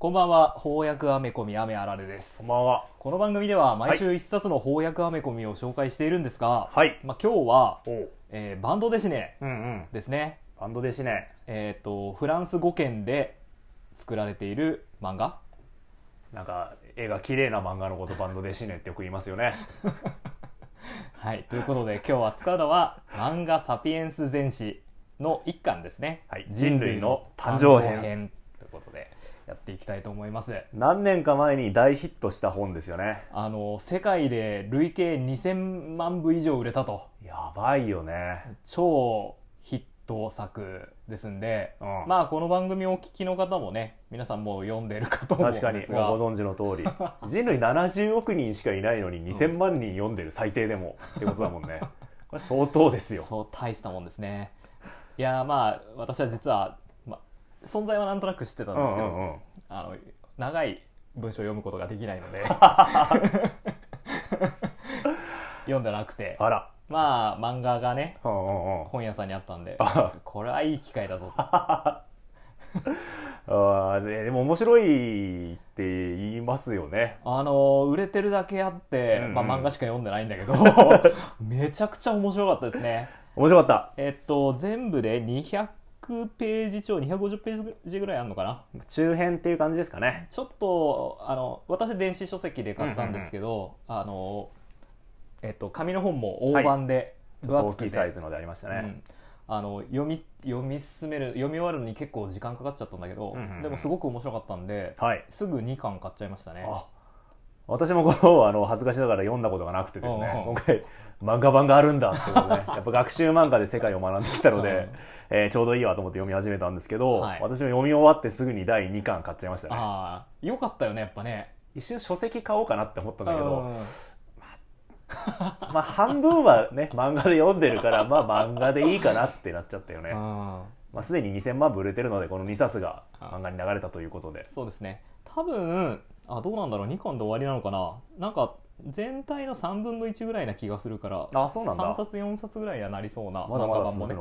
こんばんは翻訳アメコミ雨あられですこんばんは。この番組では毎週一冊の翻訳アメコミを紹介しているんですが、はい。まあ、今日は。えーバンドデシネうんうん。ですねバンドですね。えっ、とフランス語圏で作られている漫画なんか、絵が綺麗な漫画のことバンドで死ねってよく言いますよね。はいということで今日扱うのは漫画サピエンス全史の一巻ですね、はい人類の誕生編ということでやっていきたいと思います何年か前に大ヒットした本ですよね。あの世界で累計2000万部以上売れたとやばいよね。超ヒット作ですんで、うんまあこの番組をお聞きの方もね皆さんもう読んでるかと思うんで確かに、すがもうご存知の通り。人類70億人しかいないのに2000万人読んでる最低でもってことだもんね。これ相当ですよ。そう大したもんですねいやまあ私は実は、まあ、存在はなんとなく知ってたんうですけど、んうんうん。あの長い文章を読むことができないので 読んでなくてあら。まあ漫画がねうんうんうん。本屋さんにあったんであ これはいい機会だぞと あーででも面白いって言いますよね。あの売れてるだけあって、うんうんまあ、漫画しか読んでないんだけどめちゃくちゃ面白かったですね面白かっえっと全部で200ページ超250ページぐらいあるのかな？た。中編っていう感じですかね。ちょっとあの私電子書籍で買ったんですけど、あのえっと紙の本も大判で分厚くて、サイズのでありましたね。うん。あの読み読み進める読み終わるのに結構時間かかっちゃったんだけど、うんうんうん。でもすごく面白かったんで、はい。すぐ2巻買っちゃいましたね。あ私もこのあの恥ずかしながら読んだことがなくてですね。うんうん。今回漫画版があるんだっていうね やっぱ学習漫画で世界を学んできたので、えーちょうどいいわと思って読み始めたんですけど、はい。私も読み終わってすぐに第2巻買っちゃいましたね。ああよかったよねやっぱね。一瞬書籍買おうかなって思ったんだけどうん。まあ半分はね 漫画で読んでるからまあ漫画でいいかなってなっちゃったよね、うん。まあ、すでに2000万部売れてるのでこの2冊が漫画に流れたということで。そうですね。多分あどうなんだろう。2巻で終わりなのかな。なんか全体の3分の1ぐらいな気がするからあそうなんだ。3冊4冊ぐらいにはなりそうな漫画版もね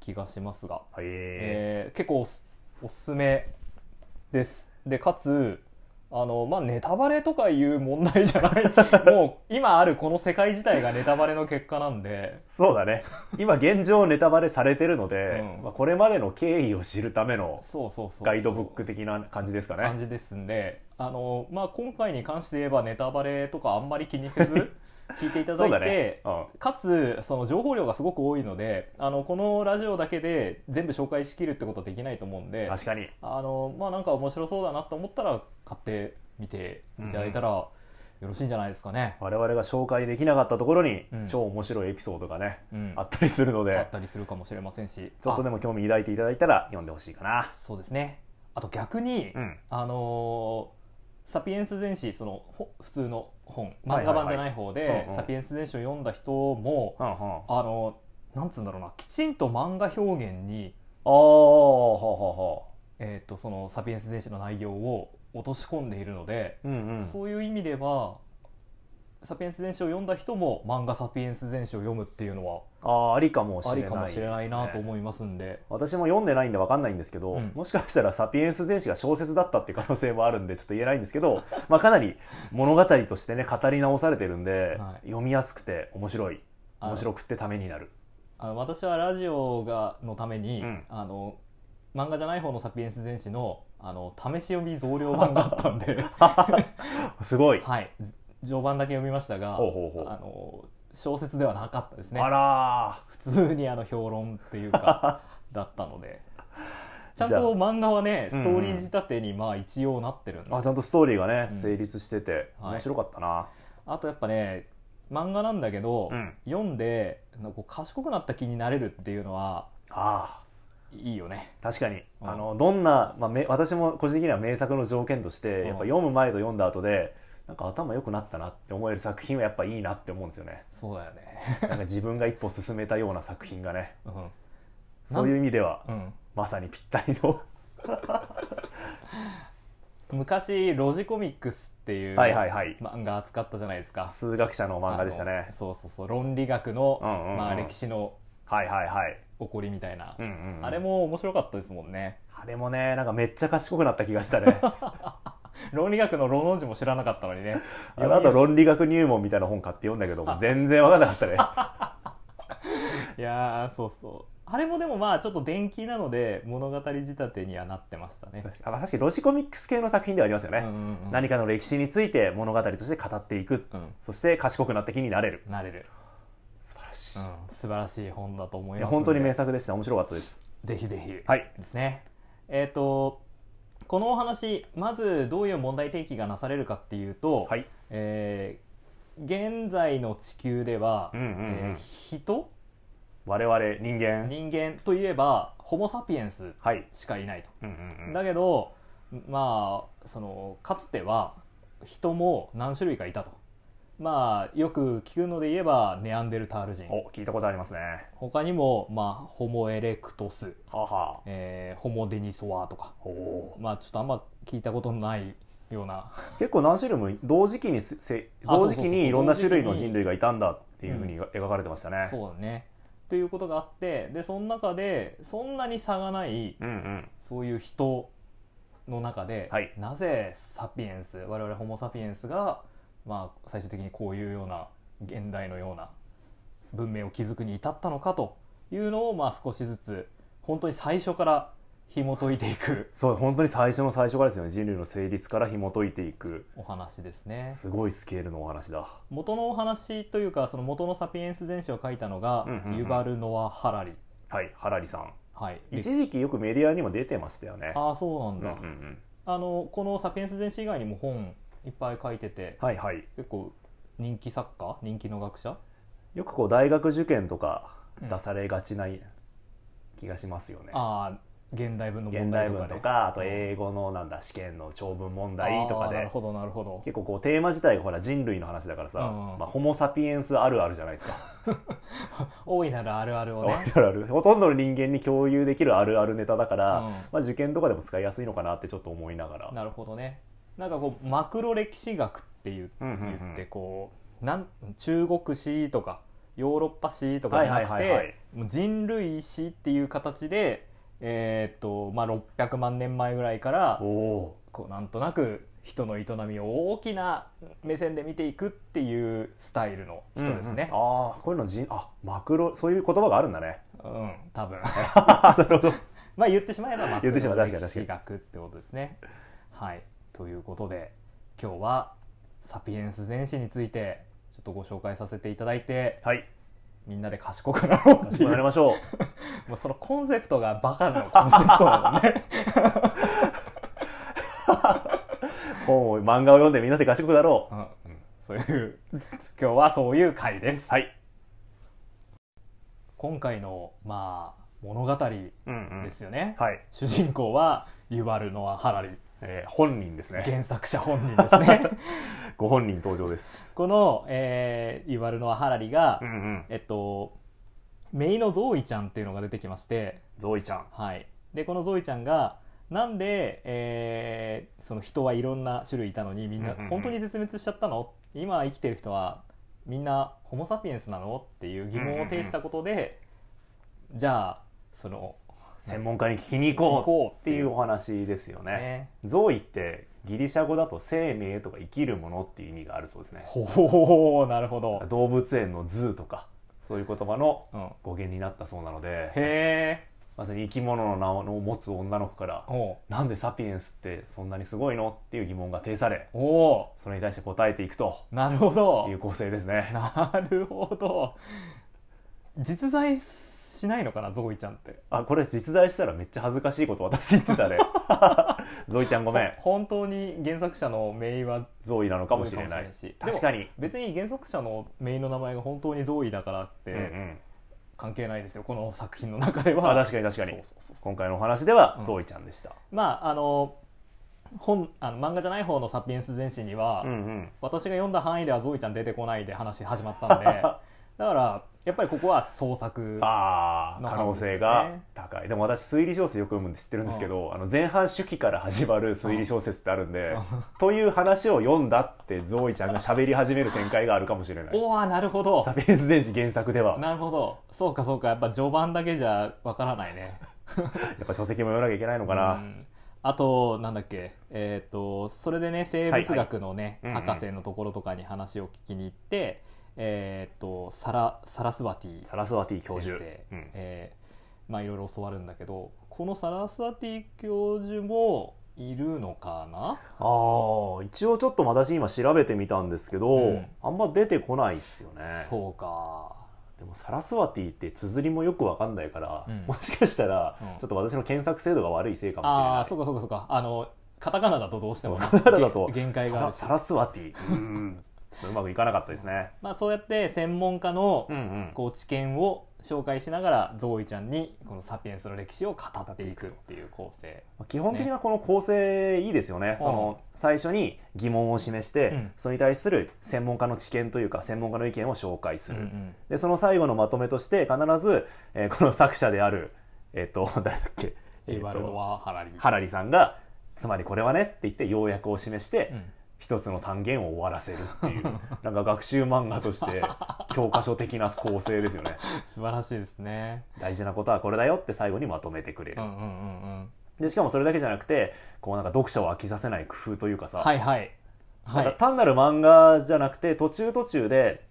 気がしますが、はいえー結構おすおすすめです。でかつあの、まあ、ネタバレとかいう問題じゃない。もう今あるこの世界自体がネタバレの結果なんで。そうだね。今現状ネタバレされてるので、うん。まあ、これまでの経緯を知るためのそうそうそうガイドブック的な感じですかね。感じですんで。あの、まあ、今回に関して言えばネタバレとかあんまり気にせず 聞いていただいて、だね、うん、かつその情報量がすごく多いのであのこのラジオだけで全部紹介しきるってことはできないと思うんで確かに。あの、まあ、なんか面白そうだなと思ったら買ってみていただいたらよろしいんじゃないですかね。我々が紹介できなかったところに、うん。超面白いエピソードがね、うん。あったりするのあっでたりするかもしれませんし。ちょっとでもも興味抱いていただいたら読んでほしいかな。そうですね。あと逆に、うん。あのーサピエンス全史そのほ普通の本。漫画版じゃない方で、サピエンス全史を読んだ人も、ああのなんつうんだろうなきちんと漫画表現に、あえー、とそのサピエンス全史の内容を落とし込んでいるので、ううんうん。そういう意味ではサピエンス全史を読んだ人も漫画サピエンス全史を読むっていうのはああありかもしあれないりかもしれないなと思いますんで。私も読んでないんで分かんないんですけど、うん。もしかしたら「サピエンス全史」が小説だったっていう可能性もあるんでちょっと言えないんですけど、まあ、かなり物語としてね語り直されてるんで、はい。読みやすくて面白い。あ面白くてためになる。あの私はラジオがのために、うん。あの漫画じゃない方の「サピエンス全史の」あの試し読み増量版があったんで、すごい、はい、序盤だけ読みましたがあの小説ではなかったですね。あら普通にあの評論っていうか だったので。ちゃんと漫画はねうんストーリー仕立てにまあ一応なってるんで、ーあちゃんとストーリーがね、うん。成立しててはい。面白かったな、あとやっぱね漫画なんだけど、うん。読んでなんかこう賢くなった気になれるっていうのはあいいよね。あ確かに、うん。あのどんな、まあ、め私も個人的には名作の条件として、うん。やっぱ読む前と読んだ後でなんか頭良くなったなって思える作品はやっぱいいなって思うんですよね。そうだよね。なんか自分が一歩進めたような作品がね。うん。そういう意味ではうん。まさにぴったりの。昔ロジコミックスっていうはいはいはい。漫画扱ったじゃないですか。数学者の漫画でしたね。そうそうそう。論理学の、うんうんうん。まあ、歴史のはいはいはい。起こりみたいな、うんうんうん。あれも面白かったですもんね。あれもねなんかめっちゃ賢くなった気がしたね 論理学のロの字も知らなかったのにね。あの後論理学入門みたいな本買って読んだけども全然分かんなかったね。いやーそうそう。あれもでもまあちょっと電気なので物語仕立てにはなってましたね。確かあ確かにロジコミックス系の作品ではありますよね、うんうんうん何かの歴史について物語として語っていく、うん。そして賢くなった気になれる。なれる、素晴らしい、うん、素晴らしい本だと思いいます本当に名作でした。面白かったです。ぜひぜひ。はい。ですね。えっ、とこのお話まずどういう問題提起がなされるかっていうと、はい。えー現在の地球では、うんうんうん。えー人？我々人間？人間といえばホモ・サピエンスはい、しかいないと、うんうんうん、だけどまあそのかつては人も何種類かいたとまあよく聞くので言えばネアンデルタール人。お聞いたことありますね。他にも、まあ、ホモ・エレクトス、はあは。あえーホモ・デニソワとか。まあちょっとあんま聞いたことのないような。結構何種類も同時期にせ同時期にいろんな種類の人類がいたんだっていうふうに。描かれてましたね、そうだね。ということがあってでその中でそんなに差がないうんうん。そういう人の中で、はい。なぜサピエンス我々ホモ・サピエンスが、まあ、最終的にこういうような現代のような文明を築くに至ったのかというのを、まあ、少しずつ本当に最初から紐解いていくそう本当に最初の最初からですよね人類の成立から紐解いていく。お話ですね。すごいスケールのお話だ。元のお話というかその元のサピエンス全史を書いたのが、うんうんうん。ユバル・ノア・ハラリ、はいハラリさん。はい、一時期よくメディアにも出てましたよね。ああそうなんだ、うんうんうん。あのこの「サピエンス全史」以外にも本いっぱい書いててはいはい。結構人気作家？人気の学者？よくこう大学受験とかうん。出されがちな気がしますよね、ああ現代文の問題とかとかあと英語のなんだ試験の長文問題とかで。なるほどなるほど。結構こうテーマ自体がほら人類の話だからさ、うんまあ、ホモ・サピエンスあるあるじゃないですか。大いなるあるあるをね。あるある。ほとんどの人間に共有できるあるあるネタだから、うん。まあ、受験とかでも使いやすいのかなってちょっと思いながら。なるほどねなんかこうマクロ歴史学って言,、ってこうなん中国史とかヨーロッパ史とかじゃなくて人類史っていう形で、えーっとまあ、600万年前ぐらいからこうなんとなく人の営みを大きな目線で見ていくっていうスタイルの人ですね。うんうんああこういうの人あマクロそういう言葉があるんだねうん、多分。なるほど まあ言ってしまえばマ言ってしまえば確かに歴史学ってことですね。はい。ということで今日はサピエンス全史についてちょっとご紹介させていただいてはい。みんなで賢くなろうっていう。なりましょう。もうそのコンセプトがバカのコンセプトなのね。本を漫画を読んでみんなで賢くなろう。うんそういう今日はそういう回です。はい。今回のまあ物語うんうん。ですよね。はい、主人公はユバル・ノア・ハラリえー本人ですね。原作者本人ですね。ご本人登場です。この、えー、ユバル・ノア・ハラリが、うんうん。えっと姪のゾーイちゃんっていうのが出てきまして、ゾイちゃん。はい、でこのゾーイちゃんがなんで、えーその人はいろんな種類いたのにみんな本当に絶滅しちゃったの？今生きてる人はみんなホモ・サピエンスなの？っていう疑問を呈したことで、じゃあその専門家に聞きに行こうっていうお話ですよね。ね。ゾイってギリシャ語だと生命とか生きるものっていう意味があるそうですね。ほうなるほど、動物園のズーとかそういう言葉のうん、語源になったそうなのでへえ。まさに生き物の名を持つ女の子からなんでサピエンスってそんなにすごいのっていう疑問が呈されおう。それに対して答えていくと。なるほど。いう構成ですね。なるほど。実在しないのかなゾーイちゃんって。あこれ実在したらめっちゃ恥ずかしいこと私言ってたね。ゾイちゃんごめん。ほ本当に原作者のメイはゾイなのかもしれない。し確かに。別に原作者のメイの名前が本当にゾーイだからっうんうてん。関係ないですよこの作品の中であは確かに確かに。今回のお話ではうん。ゾイちゃんでした。まああの本あの漫画じゃない方の「サピエンス全史」には、うんうん。私が読んだ範囲ではゾイちゃん出てこないで話始まったんで だからやっぱりここは創作ああ可能性が高い。でも私推理小説よく読むんで知ってるんですけど、あの前半手記から始まる推理小説ってあるんで、という話を読んだってゾーイちゃんが喋り始める展開があるかもしれない。おおなるほど。サピエンス全史原作では。やなるほど。そうかそうか。やっぱ序盤だけじゃわからないね。っぱ書籍も読まなきゃいけないのかな、うん。あとなんだっけ。えっ、とそれでね生物学のね、はいはい。うんうん博士のところとかに話を聞きに行ってえっ、とサラサラスワティサラスワティ教授。うん。えーまあいろいろ教わるんだけどこのサラスワティ教授もいるのかな？ああ一応ちょっと私今調べてみたんですけど、うん。あんま出てこないっすよね。そうか。でもサラスワティって綴りもよくわかんないから、うん。もしかしたら、うん。ちょっと私の検索精度が悪いせいかもしれない。ああそうかそうかそうか。あのカタカナだとどうしてもカタカナだと限界があるし。サラスワティ。うんうまくいかなかったですね。まあそうやって専門家のこう知見を紹介しながらゾーイちゃんにこのサピエンスの歴史を語っていくっていう構成。基本的なこの構成いいですよね。その最初に疑問を示して、うん。それに対する専門家の知見というか専門家の意見を紹介する、うんうん。でその最後のまとめとして必ず、えーこの作者であるえっ、と 誰だっけ、えーとエヴァルドワ・ハラリ。ハラリさんがつまりこれはねって言って要約を示して、うん一つの単元を終わらせるっていう なんか学習漫画として 教科書的な構成ですよね。素晴らしいですね。大事なことはこれだよって最後にまとめてくれる、うんうんうんうん。でしかもそれだけじゃなくてこうなんか読者を飽きさせない工夫というかさ、はいはい。はなんかい単なる漫画じゃなくて途中途中で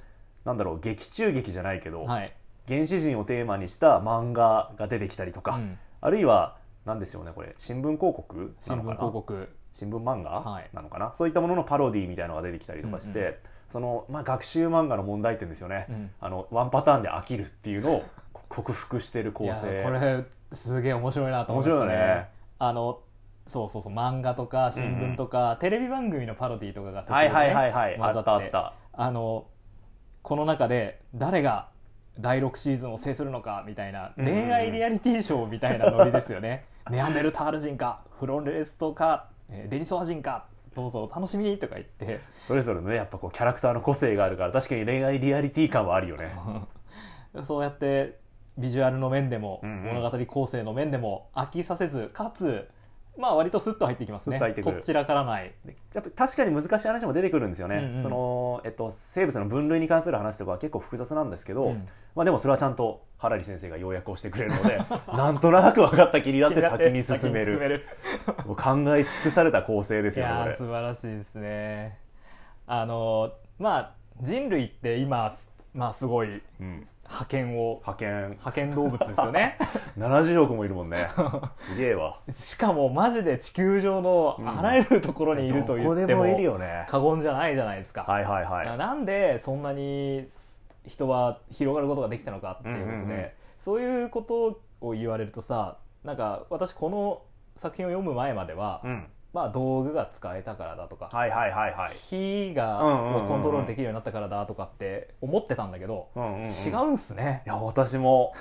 なんだろう劇中劇じゃないけど、はい。原始人をテーマにした漫画が出てきたりとか、うん。あるいは何でしょうねこれ。新聞広告な新聞のかな？広告新聞漫画、はい。なのかな？そういったもののパロディみたいのが出てきたりとかして、うんうその、まあ、学習漫画の問題点ですよね、うん。あのワンパターンで飽きるっていうのをこ 克服してる構いや成これすげえ面白いなと思いました面白いよね。あのそうそうそう漫画とか新聞とか、テレビ番組のパロディとかが途中でねはいはいはいはい。あ混ざったあった。あのこの中で誰が第6シーズンを制するのかみたいなうんうんうん。恋愛リアリティショーみたいなノリですよね、ネアンデルタール人かフロレストかえーデニソワ人かどうぞお楽しみにとか言って。それぞれのねやっぱこうキャラクターの個性があるから確かに恋愛リアリティ感はあるよね。そうやってビジュアルの面でも、うんうん。物語構成の面でも飽きさせずかつまあ割とスッと入ってきますね。と入っちらからない。でやっぱ確かに難しい話も出てくるんですよね、うんうん。そのえっと、生物の分類に関する話とかは結構複雑なんですけど、うん。まあ、でもそれはちゃんとハラリ先生が要約をしてくれるので なんとなく分かった気になって 先に進める。る。もう考え尽くされた構成ですいよね素晴らしいですね。あのまあ人類って今まあすごいうん、覇権を。派遣。派遣動物ですよね。70億もいるもんね。すげえわ。しかもマジで地球上のあらゆるところにいると言ってもでもいるよね。過言じゃないじゃないですか、はいはいはい。なんでそんなに人は広がることができたのかっていうことで、うんうんうん。そういうことを言われるとさなんか私この作品を読む前までは、うんまあ道具が使えたからだとか、はいはいはいはい。火がコントロールできるようになったからだとかって思ってたんだけど、うんうんうん。違うんすね。いや私も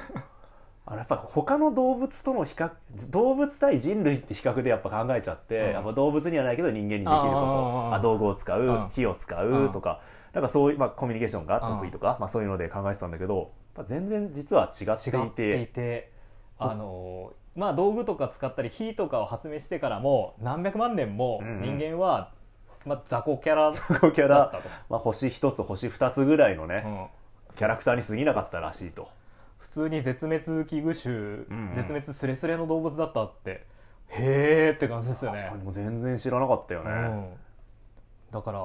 あのやっぱ他の動物との比較動物対人類って比較でやっぱ考えちゃって、うん。やっぱ動物にはないけど人間にできること。あ道具を使う、うん。火を使う、うん。とかなんかそういう、まあ、コミュニケーションが得意とか、まあ、そういうので考えてたんだけど全然実は違ってい違っていててあのまあ道具とか使ったり火とかを発明してからも何百万年も人間は、まあ、雑魚キャラこのキャラ。だったと、まあ、星一つ星二つぐらいのね、うん。キャラクターに過ぎなかったらしいと。普通に絶滅危惧種、んうん。絶滅スレスレの動物だったって。へーって感じですよね。確かにもう全然知らなかったよね、うん、だから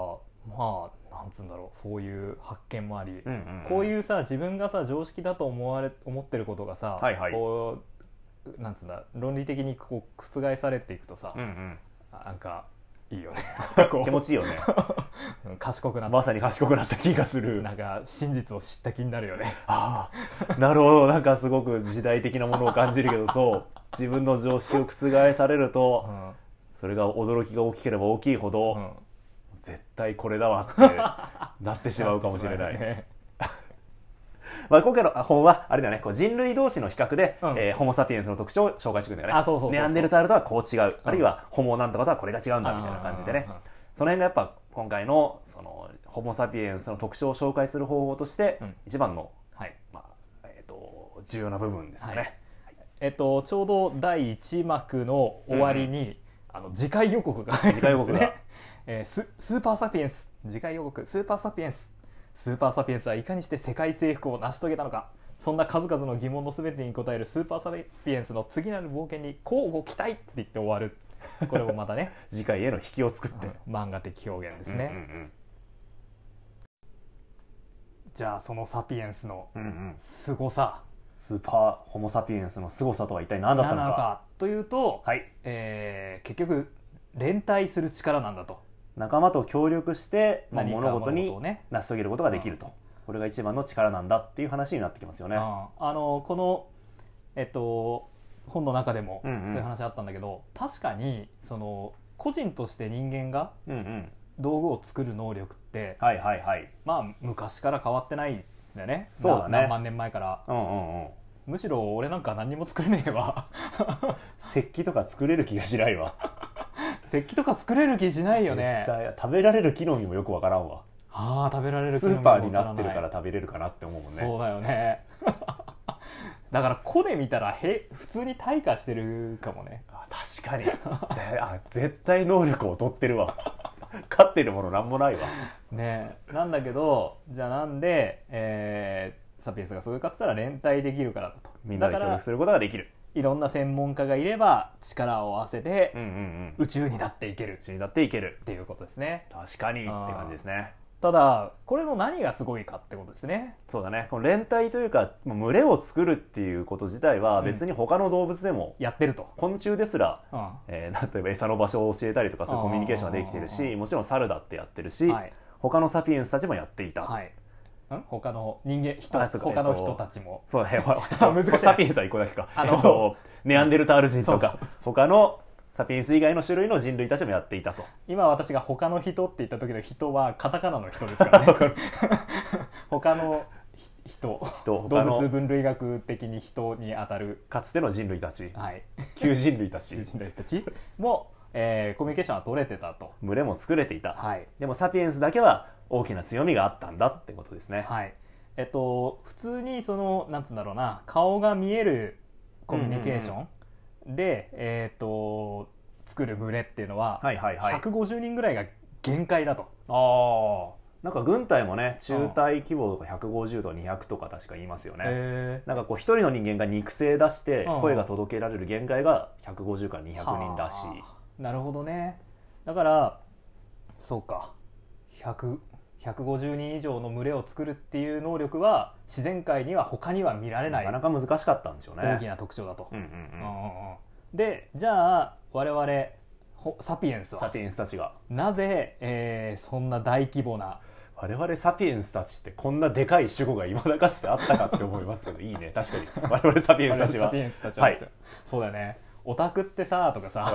まあなんつうんだろう。そういう発見もあり、うんうんうん。こういうさ自分がさ常識だと思われ思ってることがさ、はいはい。こうなんつうんだ論理的にこう覆されていくとさ、うんうん。なんかいいよね。気持ちいいよね。う ん賢くなっまさに賢くなった気がする。なんか真実を知った気になるよね。ああなるほど。なんかすごく時代的なものを感じるけどそう。自分の常識を覆されると、うん。それが驚きが大きければ大きいほど、うん。絶対これだわってなってしまうかもしれない、ねまあ、今回の本はあれだよねこう人類同士の比較で、うん。えーホモ・サピエンスの特徴を紹介してくるんだよね。あそうそうネアンデルタールとはこう違う、あるいはホモなんとかとはこれが違うんだみたいな感じでね。うん。その辺がやっぱ今回のそのホモ・サピエンスの特徴を紹介する方法として、うん。一番の、はい。まあえー、と重要な部分ですよね、はい。えっと、ちょうど第1幕の終わりに、あの次回予告が入るんです、ね、次回予告が。えーススーパーサピエンス。次回予告。スーパーサピエンススーパーサピエンスはいかにして世界征服を成し遂げたのか。そんな数々の疑問の全てに答えるスーパーサピエンスの次なる冒険に交互期待って言って終わる。これもまたね 次回への引きを作って、漫画的表現ですね、うんうんじゃあそのサピエンスのうんうん。うん凄さ。スーパーホモ・サピエンスの凄さとは一体何だったのかというと、はい。えー結局連帯する力なんだと仲間と協力して、まあ、物事に成し遂げることができると、これが一番の力なんだっていう話になってきますよね、ああのこのえっと本の中でもそううん。うんいう話あったんだけど、確かにその個人として人間がうんうん。道具を作る能力って、はいはいはい。まあ昔から変わってないんだよね。そうだね。な何万年前から。うんうんうん。むしろ俺なんか何にも作れねえわ。石器とか作れる気がしないわ石器とか作れる気しないよね。食べられる木の実もよくわからんわ。ああ食べられるスーパーになってるから食べれるかなって思うもんね。そうだよね。だから個で見たらへ普通に退化してるかもね。あ確かに。ぜあ絶対能力を劣ってるわ。勝ってるものなんもないわ。ね。えなんだけどじゃあなんで、えーサピエンスがそういうかって言ったら連帯できるからだと。みんなで協力することができるいろんな専門家がいれば力を合わせてうんうんうん。宇宙になっていける。一緒になっていける。っていうことですね。確かに。って感じですね。ただこれの何がすごいかってことですね。そうだね。この連帯というか群れを作るっていうこと自体は別に他の動物でも、やってると、昆虫ですら、うん。えー例えば餌の場所を教えたりとかそういうコミュニケーションができてるうんうんしもちろん猿だってやってるし、はい。他のサピエンスたちもやっていた、はい。ん他の人間人他のえっと人たちも、そうだ ね難しい。サピエンスは一個だけか。あのえっとネアンデルタール人とか他のサピエンス以外の種類の人類たちもやっていたと。今私が他の人って言った時の人はカタカナの人です からね 他のひ人。動物の分類学的に人に当たる、かつての人類たち。はい、旧人類たち。人類たち。も、えーコミュニケーションは取れてたと。群れも作れていた、はい。でもサピエンスだけは大きな強みがあったんだってことですね、はい。えっと普通にそのなんつうんだろうな顔が見えるコミュニケーションで、えっと作る群れっていうのは、はいはいはい。150人ぐらいが限界だと。ああなんか軍隊もね中隊規模とか150とか200とか確か言いますよね、えなんかこう一人の人間が肉声出してうん声が届けられる限界が150から200人らしい、はあ。なるほどね。だからそうか。100 150人以上の群れを作るっていう能力は自然界には他には見られなないかなか難しかったんでしょうね。大きな特徴だと、でじゃあ我々ほサピエンスはサピエンスたちが。なぜ、えーそんな大規模な我々サピエンスたちってこんなでかい主語が今だかつてあったかって思いますけどいいね。確かに。我々サピエンスたちは。サピエンスたちは。ですよ、そうだよねオタクってさとかさ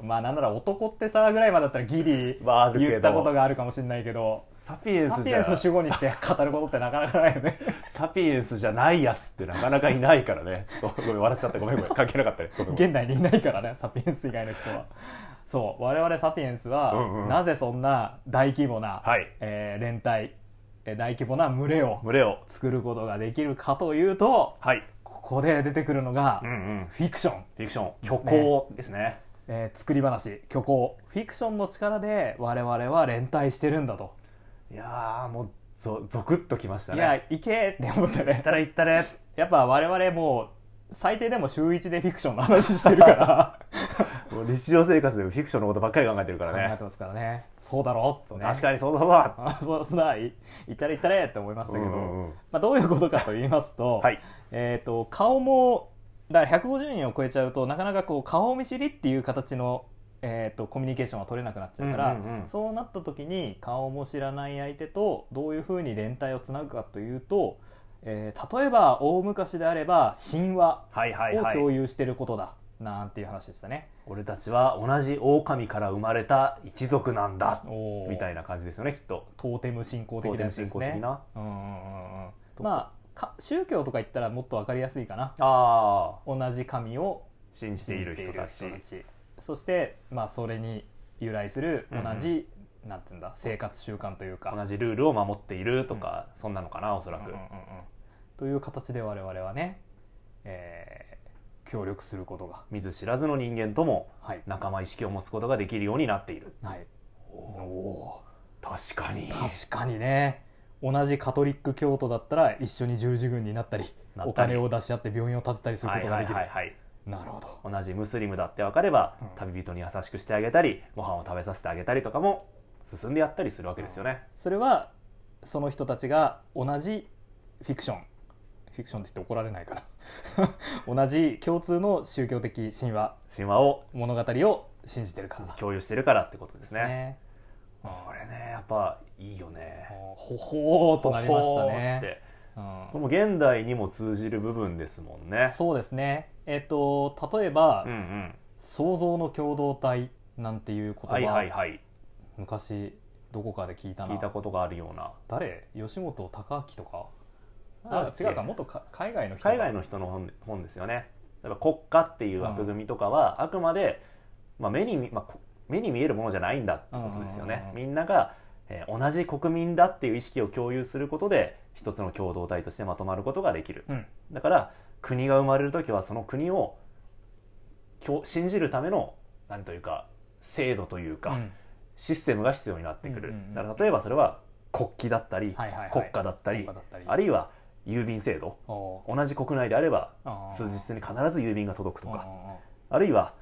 うん まあなんなら男ってさぐらいまでだったらギリ言ったことがあるかもしれないけどサピエンサスじゃ。ピエンス主語にして語ることってなかなかないよね。サピエンスじゃないやつってなかなかいないからね。ごめん笑っちゃったごめんごめん関係なかったね。現代にいないからねサピエンス以外の人は。そう我々サピエンスは、うんうん。なぜそんな大規模な、はい。えー連帯えー大規模な群れを群れを。作ることができるかというとはいここで出てくるのが、フィクション、フィクション。虚構ですね。えー作り話。虚構。フィクションの力で我々は連帯してるんだと、いやーもうゾゾクッときましたね。いやいけって思ってね。行ったら行ったね。やっぱ我々もう最低でも週一でフィクションの話してるから もう日常生活でもフィクションのことばっかり考えてるからね。考えてますからね。そうだろうね。確かにそうだわ。あそうそうだい行ったれ行ったれって思いましたけど、うんうんうん。まあ、どういうことかと言いますと,、はい。えー、と顔もだから150人を超えちゃうとなかなかこう顔見知りっていう形の、えー、とコミュニケーションが取れなくなっちゃうから、うんうんうん。そうなった時に顔も知らない相手とどういうふうに連帯をつなぐかというと、えー例えば大昔であれば神話はいはいをはい。共有してることだ、なんていう話でしたね。俺たちは同じ狼から生まれた一族なんだ。みたいな感じですよねきっと。トーテム信仰的な。やつですねまあか宗教とか言ったらもっと分かりやすいかな。ああ同じ神を信じている人たち。そして、まあ、それに由来する同じなんていうんだ生活習慣というか。同じルールを守っているとか、そんなのかなおそらく、うんうんうんうん。という形で我々はね、えー協力することが見ず知らずの人間ともはい、仲間意識を持つことができるようになっている。はい、お確かに。ー確かにね。同じカトリック教徒だったら一緒に十字軍になったりお金を出し合って病院を建てたりすることができる、はいはいなるほど。同じムスリムだって分かれば、うん。旅人に優しくしてあげたりご飯を食べさせてあげたりとかも進んでやったりするわけですよね、それはその人たちが同じフィクションフィクションって言って怒られないかな 同じ共通の宗教的神話。神話を。物語を信じてるから。だ共有してるからってことですね。ね。これねやっぱいいよね。ほほーっとなりましたね。て。うん。これも現代にも通じる部分ですもんね。そうですね。えっ、と例えば、うんうん。創造の共同体なんていう言葉、はいはいはい。昔どこかで聞いたな。聞いたことがあるような。誰？吉本隆明とか？あ違うかもっとか海外の人が海外の人の本本ですよね。例えば国家っていう枠組みとかは、あくまで、まあ、目に見、まあこ、目に見えるものじゃないんだってことですよね、うん。うんうんうんみんなが、えー同じ国民だっていう意識を共有することで一つの共同体としてまとまることができる。うん。だから国が生まれる時はその国を共信じるためのなんというか制度というか、うん。システムが必要になってくる、うんうんうんだから例えばそれは国旗だったり国家だったり。あるいは郵便制度同じ国内であれば数日に必ず郵便が届くとか。ああるいは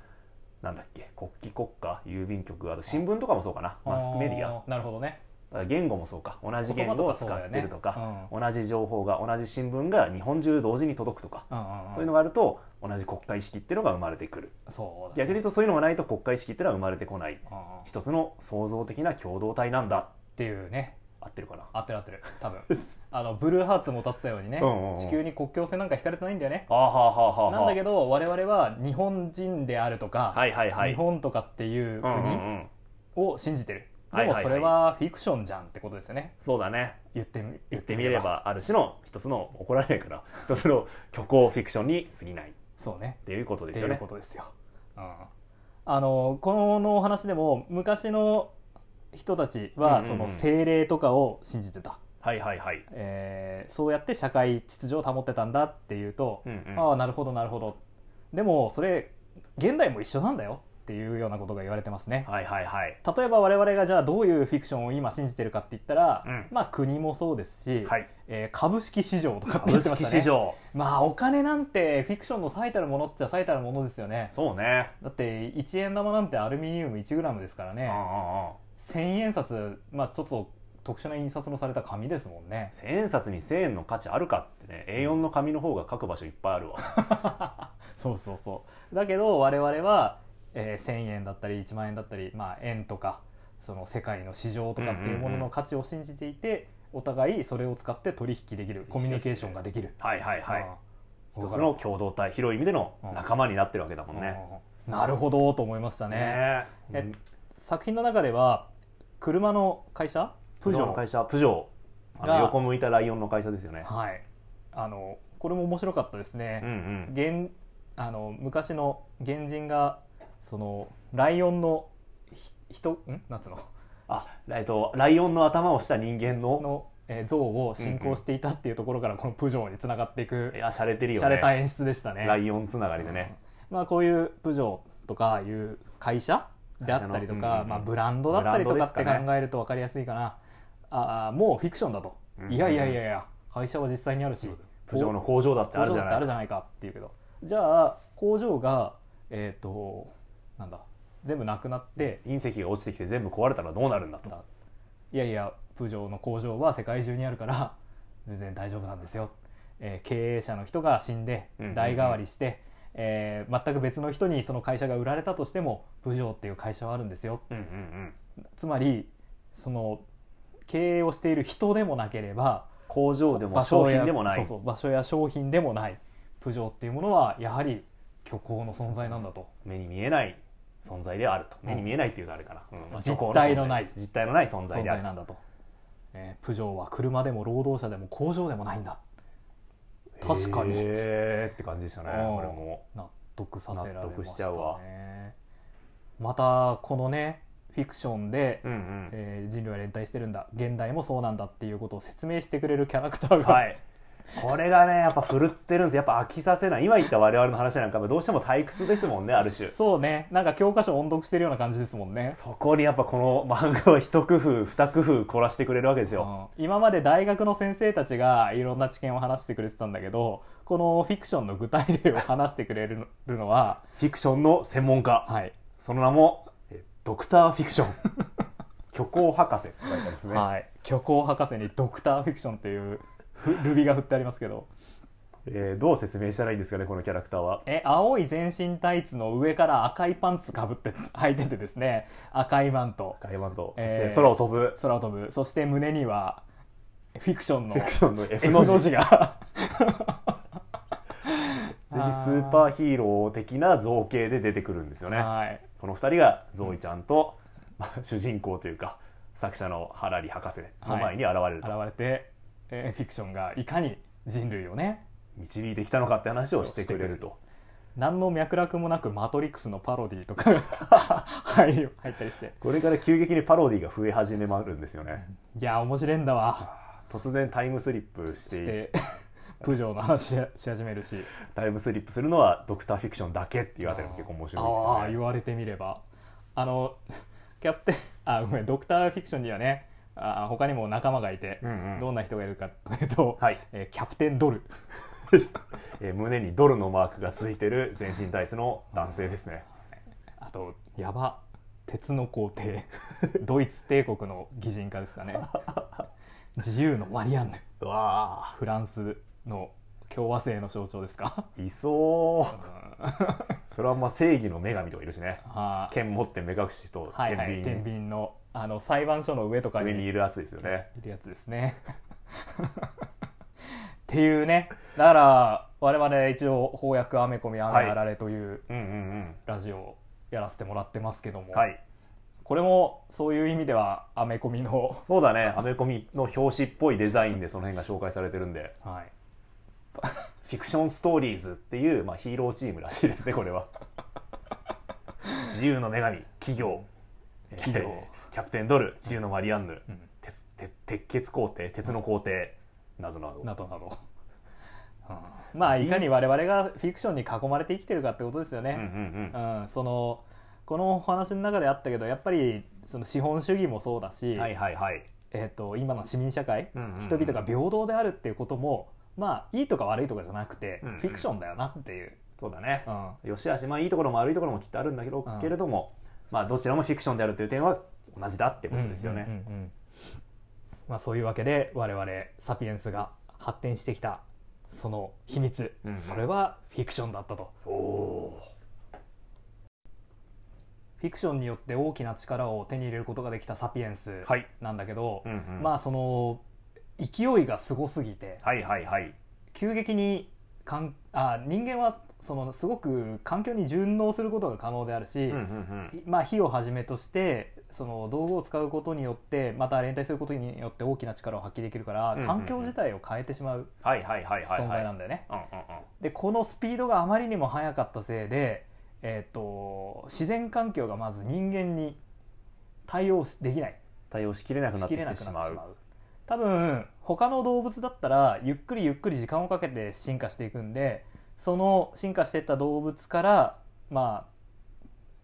なんだっけ国旗国家郵便局あと新聞とかもそうかな。ーマスメディア。なるほどね。言語もそうか。同じ言語を使ってるとか言葉とかそうだよね。同じ情報が同じ新聞が日本中同時に届くとか。うんうんうん。そういうのがあると同じ国家意識っていうのが生まれてくる。そうだね。逆に言うとそういうのがないと国家意識っていうのは生まれてこない。一つの創造的な共同体なんだ。ていうね。合ってるかな。合ってる合ってる。多分 あのブルーハーツも立ってたようにね、うんうんうん。地球に国境線なんか引かれてないんだよね。なんだけど我々は日本人であるとか、はいはいはい。日本とかっていう国んを信じてる、でもそれはフィクションじゃんってことですよね。そうだね。言ってみ言ってみれば。ある種の一つの怒られないから一つの虚構フィクションに過ぎない。っそうね。ていうことっていうですよねことですよ、うん、あのこのお話でも昔の人たちはその精霊とかを信じてた、はいはいはい。えーそうやって社会秩序を保ってたんだっていうと、うんうん。ああなるほどなるほど。でもそれ現代も一緒なんだよっていうようなことが言われてますね。はいはいはい。例えば我々がじゃあどういうフィクションを今信じてるかって言ったら、うん。まあ国もそうですし、はい。えー株式市場とかって言ってましたね。市場。まあお金なんてフィクションの最たるものっちゃ最たるものですよね。そうね。だって1円玉なんてアルミニウム 1g ですからね。うんうんうん。1000円札まあちょっと特殊な印刷のされた紙ですもんね。千円札に1000円の価値あるかってね A4 の紙の方が書く場所いっぱいあるわ。そうそうそう。だけど我々は、えー1000円だったり1万円だったり、まあ、円とかその世界の市場とかっていうものの価値を信じていて、お互いそれを使って取引できるコミュニケーションができる。はいはいはい。うん。一つの共同体広い意味での仲間になってるわけだもんね。うん。なるほどと思いましたね。ねえ作品の中では車の会社プジョー。の会社。プジョー。あのが横向いたライオンの会社ですよね。はい。あのこれも面白かったですうんね、うん。現あの昔の原人がそのライオンのひ人ん？なんつうの？あえっとライオンの頭をした人間のの、えー像を信仰していたっていうところからこのプジョーにつながっていくいや洒落てるよね。洒落た演出でしたね。ライオンつながりでねまあ、こういうプジョーとかいう会社であったりとか、うんうんうん。まあ、ブランドだったりとかって考えると分かりやすいかなああもうフィクションだと、うん。うんいやいやいやいや会社は実際にあるしプジョーの工場だってあるじゃないるじゃないかっていうけど。じゃあ工場がえっ、となんだ全部なくなって隕石が落ちてきて全部壊れたらどうなるんだと。だいやいやプジョーの工場は世界中にあるから全然大丈夫なんですよ、えー経営者の人が死んでうんうんうん。代替わりして、えー全く別の人にその会社が売られたとしてもプジョーっていう会社はあるんですよ。うんうんうん。つまりその経営をしている人でもなければ工場でも商品でもない。そうそう場所や商品でもない。プジョーっていうものはやはり虚構の存在なんだと。目に見えない。存在であると。目に見えないっていうとあれかな、うん。まあ実体のない。実体のない存在存である在なんだと、えープジョーは車でも労働者でも工場でもないんだ。確かに。へーって感じでしたね。うん。これも。納得させられま納得ししちゃうわ。たねまたこのねフィクションで、うんうん。えー人類は連帯してるんだ。現代もそうなんだっていうことを説明してくれるキャラクターが、はい。これがねやっぱ振るってるんです。やっぱ飽きさせない。今言った我々の話なんかもどうしても退屈ですもんねある種。そうね。なんか教科書音読してるような感じですもんね。そこにやっぱこの漫画は一工夫二工夫凝らしてくれるわけですよ、うん。今まで大学の先生たちがいろんな知見を話してくれてたんだけどこのフィクションの具体例を話してくれるのは、フィクションの専門家、はい。その名もえドクターフィクション。虚構博士って書いてありますね、はい、虚構博士にドクターフィクションっていうふルビが振ってありますけど。えーどう説明したらいいんですかねこのキャラクターは。え青い全身タイツの上から赤いパンツかぶって履いててですね。赤いマント。ガイマンと、えーそして空を飛ぶ。空を飛ぶ。そして胸にはフィクションのフィクションの F の字。が。ぜひスーパーヒーロー的な造形で出てくるんですよね。はいこの二人がゾーイちゃんと、まあ主人公というか作者のハラリ博士の前に現れると、現れて、えーフィクションがいかに人類をね導いてきたのかって話をしてくれると。何の脈絡もなくマトリックスのパロディとかが 入ったりして。これから急激にパロディが増え始めまるんですよね。いや面白いんだわ。突然タイムスリップしてプジョーの話しし始めるし。タイムスリップするのはドクターフィクションだけっていうあたりも結構面白いですね。あ言われてみれば。あのキャプテン あごめんドクターフィクションにはねあ他にも仲間がいて、うんうん。どんな人がいるかというと、はい。えーキャプテンドル。えー胸にドルのマークがついてる全身タイツの男性ですね。あとやば鉄の皇帝。ドイツ帝国の擬人化ですかね。自由のマリアンヌ。うわフランスの共和制の象徴ですか、ーいそう。うん。それはまあ正義の女神とかいるしね。剣持って目隠しとはいはい。天天秤秤のあの裁判所の上とかに上にいるやつですよね。いるやつですね。っていうね。だから我々一応翻訳アメコミあられというラジオをやらせてもらってますけども、うんはい。これもそういう意味ではアメコミの、そうだね。アメコミの表紙っぽいデザインでその辺が紹介されてるんで。はい、フィクションストーリーズっていう、まあ、ヒーローチームらしいですねこれは。自由の女神企業。企業。えーキャプテンドル自由のマリアンヌ、うん。鉄鉄鉄血皇帝鉄の皇帝などなど。などなど、うん。まあいかに我々がフィクションに囲まれて生きてるかってことですようんうんね、うん。うん。そのこのお話の中であったけどやっぱりその資本主義もそうだし、はいはいはい。えー、と今の市民社会、うんうんうん。人々が平等であるっていうこともまあいいとか悪いとかじゃなくて、うんうん。フィクションだよなっていう、そうだね。うん。よしあしまあいいところも悪いところもきっとあるんだけど、うん。けれどもまあどちらもフィクションであるという点は同じだってことですよね、うんうんうんうん。まあ、そういうわけで我々サピエンスが発展してきたその秘密、うんうん。それはフィクションだったと。フィクションによって大きな力を手に入れることができたサピエンスはい。なんだけど、うんうん。まあその勢いがすごすぎてはいはいはい。急激にかんあ人間はそのすごく環境に順応することが可能であるし、うんうんうん。まあ、火をはじめとしてその道具を使うことによってまた連帯することによって大きな力を発揮できるから、うんうんうん。環境自体を変えてしまうはいはいはいはい。存はい在なんだよね。うんうんでこのスピードがあまりにも速かったせいで、えー、と自然環境がまず人間に対応できない。対応しきれなくなってしまう多分他の動物だったらゆっくりゆっくり時間をかけて進化していくんでその進化していった動物からまあ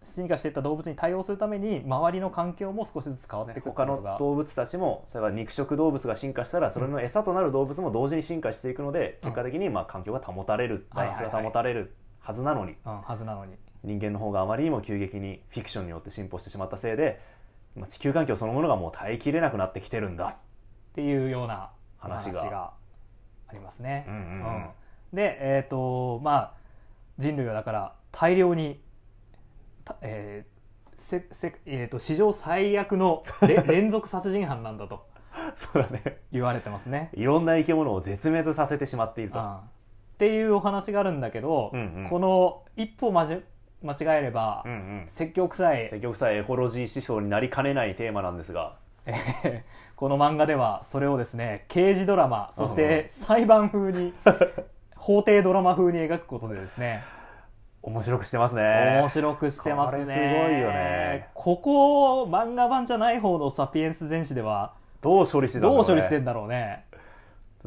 進化していった動物に対応するために周りの環境も少しずつ変わっていく他の動物たちも例えば肉食動物が進化したらそれの餌となる動物も同時に進化していくので、うん。結果的にまあ環境が保たれるバランスが保たれるはずなのに、うん、はずなのに。人間の方があまりにも急激にフィクションによって進歩してしまったせいで、まあ、地球環境そのものがもう耐えきれなくなってきてるんだっていうような話がありますね。うんうんうん。で、えーとまあ、人類はだから大量に、たえーせせえー、と史上最悪のれ 連続殺人犯なんだと。そうだね。言われてますね。いろんな生き物を絶滅させてしまっていると、うん。っていうお話があるんだけど、うんうん。この一歩まじ間違えれば、うんうん。説教臭い。結局さエコロジー思想になりかねないテーマなんですがえーこの漫画ではそれをですね刑事ドラマそして裁判風に法廷ドラマ風に描くことでですね。面白くしてますね。面白くしてますね。これすごいよね。ここ漫画版じゃない方の「サピエンス全史」ではどう処理してたんだろどう、処理してんだろうね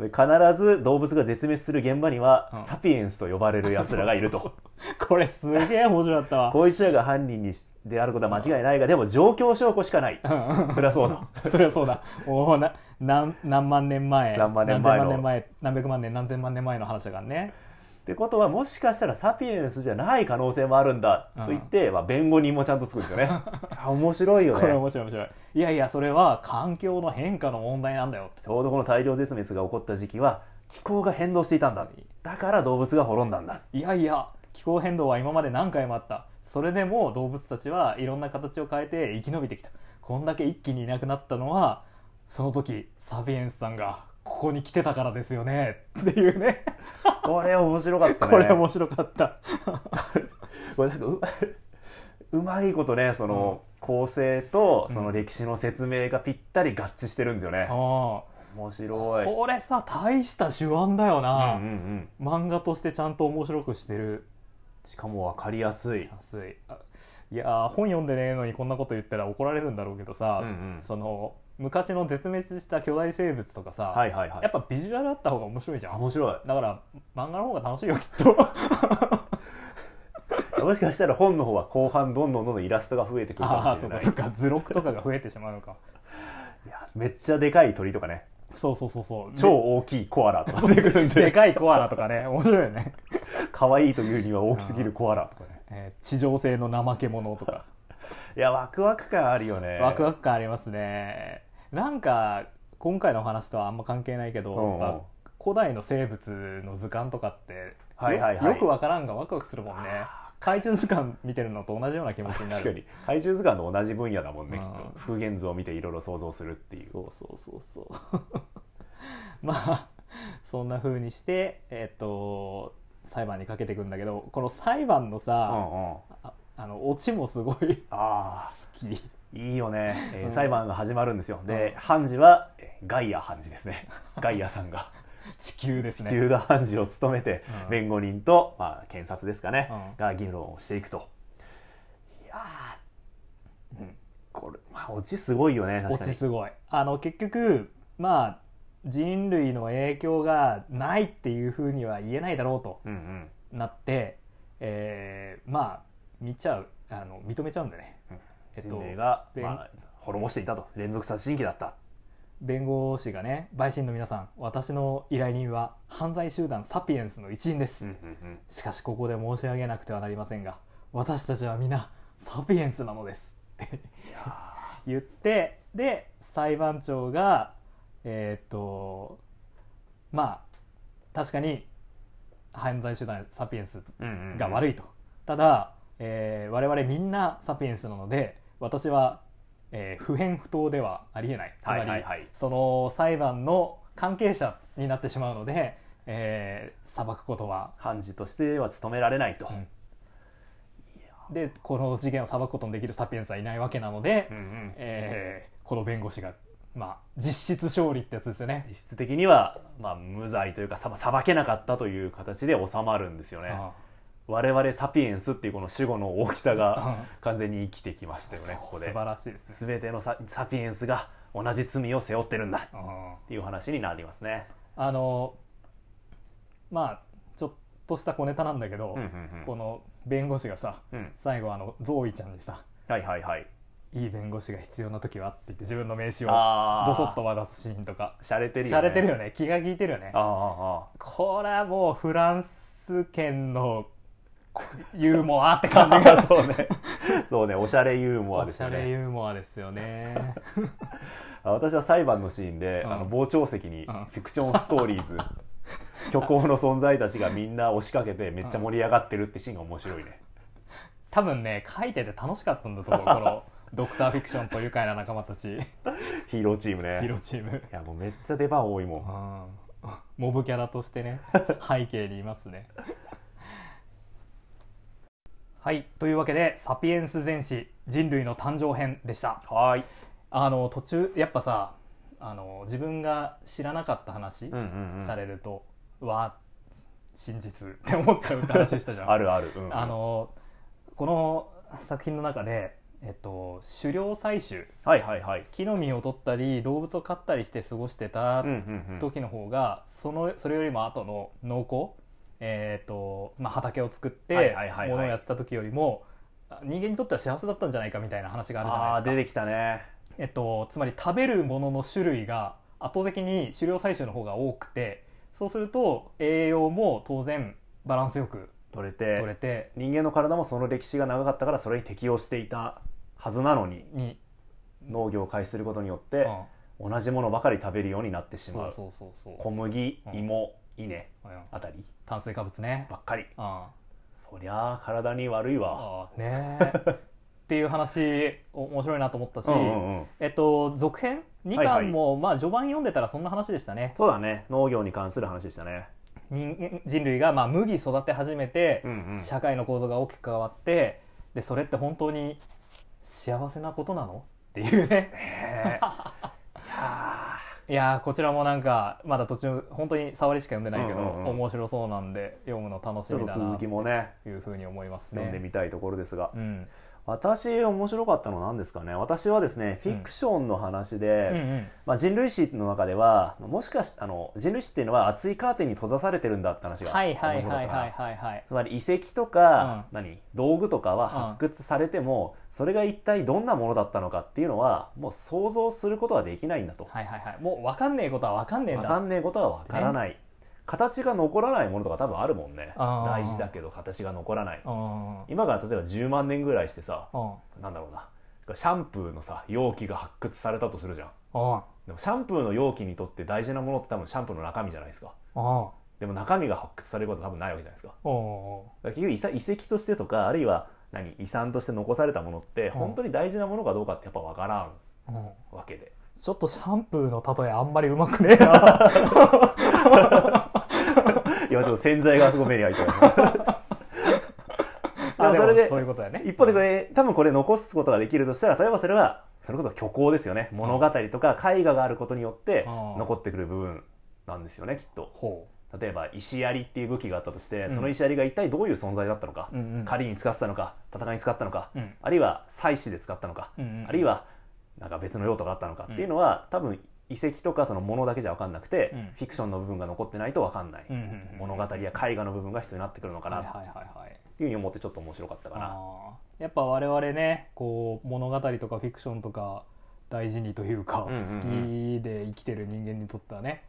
必ず動物が絶滅する現場には、うん。サピエンスと呼ばれる奴らがいると。これすげえ面白かったわ。こいつらが犯人にしであることは間違いないがでも状況証拠しかない。うんそりゃそうだ。そりゃそうだ。おおな何何万年前。何万年前の。何千万年前何百万年何千万年前の話だからねってことはもしかしたらサピエンスじゃない可能性もあるんだと言って、まあ、弁護人もちゃんとつくんですよね。あ 面白いよこれね面白い面白い。いやいやそれは環境の変化の問題なんだよ。ちょうどこの大量絶滅が起こった時期は気候が変動していたんだ。だから動物が滅んだんだ。いやいや気候変動は今まで何回もあった。それでも動物たちはいろんな形を変えて生き延びてきた。こんだけ一気にいなくなったのはその時サピエンスさんがここに来てたからですよね。っていうね。これ面白かったね。これ面白かった。これなんかううまいことねその、構成とその歴史の説明がぴったり合致してるんですよね、あ面あ白い。これさ大した手腕だよな、うんうんうん、漫画としてちゃんと面白くしてる。しかも分かりやすい。安い。あいやー本読んでねえのにこんなこと言ったら怒られるんだろうけどさ、うんうん。その昔の絶滅した巨大生物とかさ、はいはいはい。やっぱビジュアルあった方が面白いじゃん。面白い。だから漫画の方が楽しいよきっと。もしかしたら本の方は後半どんどんどんどんイラストが増えてくるあかもしれない。あそうか図録とかが増えてしまうのか。いやめっちゃでかい鳥とかね。そうそうそうそう。超大きいコアラとか出てくるんで。ででかいコアラとかね面白いよね、可愛いというには大きすぎるコアラとかね。えー地上性の怠け者とか。いやワクワク感あるよね。ワクワク感ありますねなんか今回の話とはあんま関係ないけど、うんうん。古代の生物の図鑑とかってよ,、はいはいはい。よくわからんがワクワクするもんね。怪獣図鑑見てるのと同じような気持ちになる。確かに。怪獣図鑑の同じ分野だもんねきっうんと。風源図を見ていろいろ想像するっていう。そうそうそうそう。まあそんな風にしてえっ、と裁判にかけていくんだけどこの裁判のうんさ、うん。ああのオチもすごい 好きいいよね、えーうん。裁判が始まるんですよ。で判事はえーガイア判事ですね。ガイアさんが。地球ですね。地球が判事を務めて、うん。弁護人と、まあ、検察ですかね、うん。が議論をしていくと。いやー、うん、これ、まあ、オチすごいよね確オかに。チすごい。あの結局まあ人類の影響がないっていうふうには言えないだろうとうんうん。なって、えーまあ見ちゃう。あの認めちゃうんだね、うん。えっと人類が、弁まあ、滅ぼしていたと。連続殺人鬼だった。弁護士がね陪審の皆さん私の依頼人は犯罪集団サピエンスの一員です、うんうんうん。しかしここで申し上げなくてはなりませんが私たちは皆サピエンスなのです。って 言ってで裁判長がえーっとまあ確かに犯罪集団サピエンスうんうんうん。が悪いと、ただ、えー我々みんなサピエンスなので私は、えー不偏不当ではありえない。つまり、はいはい。はいその裁判の関係者になってしまうので、えー裁くことは判事としては務められないと、うん。でこの事件を裁くことのできるサピエンスはいないわけなので、うんうん。えーこの弁護士が、まあ、実質勝利ってやつですよね。実質的には、まあ、無罪というかさ裁けなかったという形で収まるんですよね。あ我々サピエンスっていうこの主語の大きさがうん。完全に生きてきましたよねここで。素晴らしいですね。全てのササピエンスが同じ罪を背負ってるんだっうんていう話になりますね。あのまあちょっとした小ネタなんだけど、うんうんこの弁護士がさうん。うん最後あのゾーイちゃんにさはいはいはい「いい弁護士が必要な時は?」って言って自分の名刺をボソッと渡すシーンとか。しゃれてるしよね。てるよね。気が利いてるよね。あああこれはもうフランス圏のユーモアって感じあが。そうね。そうね。おしゃれユーモアおしゃれユーモアですよね。あ 私は裁判のシーンで、うん。あの傍聴席にうん。フィクションストーリーズ 虚構の存在たちがみんな押しかけてめっちゃ盛り上がってるってシーンが面白いね。多分ね書いてて楽しかったんだと思う。このドクターフィクションと愉快な仲間たち。ヒーローチームね。ヒーローチーム。いやもうめっちゃ出番多いもん。モブキャラとしてね背景にいますねはい。というわけで「サピエンス全史人類の誕生編」でした。はーい。あの途中やっぱさあの自分が知らなかった話うんうんうん。されると、わ真実 って思っちゃうって話したじゃん。あるある、うんあのこの作品の中で、えっと、狩猟採集。はいはいはい。木の実を取ったり動物を飼ったりして過ごしてたうんうんうん。時の方がそのそれよりも後の農耕、えーとまあ、畑を作っはいてはいはいはい。物をやってた時よりもあ人間にとっては幸せだったんじゃないかみたいな話があるじゃあないですか。あ出てきたね。えっと、つまり食べるものの種類が圧倒的に狩猟採集の方が多くてそうすると栄養も当然バランスよく取れて取れて人間の体もその歴史が長かったからそれに適応していたはずなのにに、農業を開始することによっうてん、同じものばかり食べるようになってしまう。小麦うん。芋稲うん。あたり。炭水化物ね。ばっかり。あそりゃあ体に悪いわ。あね。え っていう話お面白いなと思ったし、うんうんうん。えっと続編？2はいはい。巻も、まあ序盤読んでたらそんな話でしたね。そうだね。農業に関する話でしたね。人間人類がまあ麦育て始めて、うんうん。社会の構造が大きく変わってでそれって本当に幸せなことなの？っていうね。いやいやーこちらもなんかまだ途中本当に触りしか読んでないけど、うんうんうん。面白そうなんで読むの楽しみだなときもねいうふうに思います読んでね。みたいところですが。うん私面白かったのは何ですかね。私はですねフィクションの話うんで、うん。まあ、人類史の中ではもしかしあの人類史っていうのは厚いカーテンに閉ざされてるんだって話がはいはい面白かったなはい。はいつまり遺跡とか、何道具とかは発掘されても、それが一体どんなものだったのかっていうのはもう想像することはできないんだと。はいはいはい。もう分かんねえことは分かんねえんだ。分かんねえことは分からない、形が残らないものとか多分あるもんね。大事だけど形が残らない。今から例えば10万年ぐらいしてさうんなんだろうな。シャンプーのさ容器が発掘されたとするじゃん。うんでもシャンプーの容器にとって大事なものって多分シャンプーの中身じゃないですか。うんでも中身が発掘されることは多分ないわけじゃないですか。から結局遺跡としてとかあるいは何遺産として残されたものって本当に大事なものかどうかってやっぱ分からんわけで。ちょっとシャンプーの例えあんまりうまくねえな 今ちょっと洗剤がすごい目に入ったよ でもそれでそういうことだよね。一方でこれ多分これ残すことができるとしたら例えばそれはそれこそ虚構ですよね。物語とか絵画があることによってうん。残ってくる部分なんですよねきっと。ほ例えば石槍っていう武器があったとして、うん。その石槍が一体どういう存在だったのか、狩りに使ってたのか戦いに使ったのか、うん。あるいは祭祀で使ったのか、あるいはなんか別の用途があったのかっていうのは、多分遺跡とかそのものだけじゃ分かんなくて、うん。フィクションの部分が残ってないと分かんない、うんうんうん物語や絵画の部分が必要になってくるのかなっていうふうに思ってちょっと面白かったかな。やっぱ我々ねこう物語とかフィクションとか大事にというか、うんうんうん。好きで生きてる人間にとってはね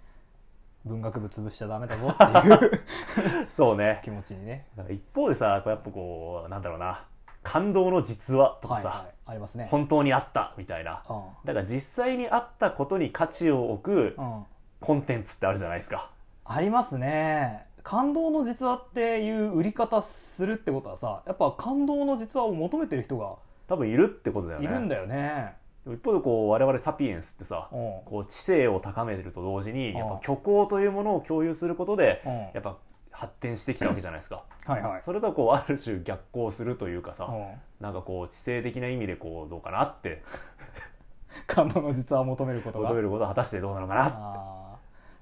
文学部潰しちゃダメだぞっていう そうね。気持ちにね。一方でさやっぱこうなんだろうな感動の実話とかさ、はいはいありますね。本当にあったみたいな。うん。だから実際にあったことに価値を置くうん。コンテンツってあるじゃないですか。ありますね。感動の実話っていう売り方するってことはさやっぱ感動の実話を求めてる人が多分いるってことだよね。いるんだよね。一方でこう我々サピエンスってさ、うん。こう知性を高めてると同時にうん。やっぱ虚構というものを共有することでうん。やっぱ発展してきたわけじゃないですか。はいはい。それとこうある種逆行するというかさ、うん。なんかこう知性的な意味でこうどうかなって。感動の実話を求めることが。求めることは果たしてどうなのかなあ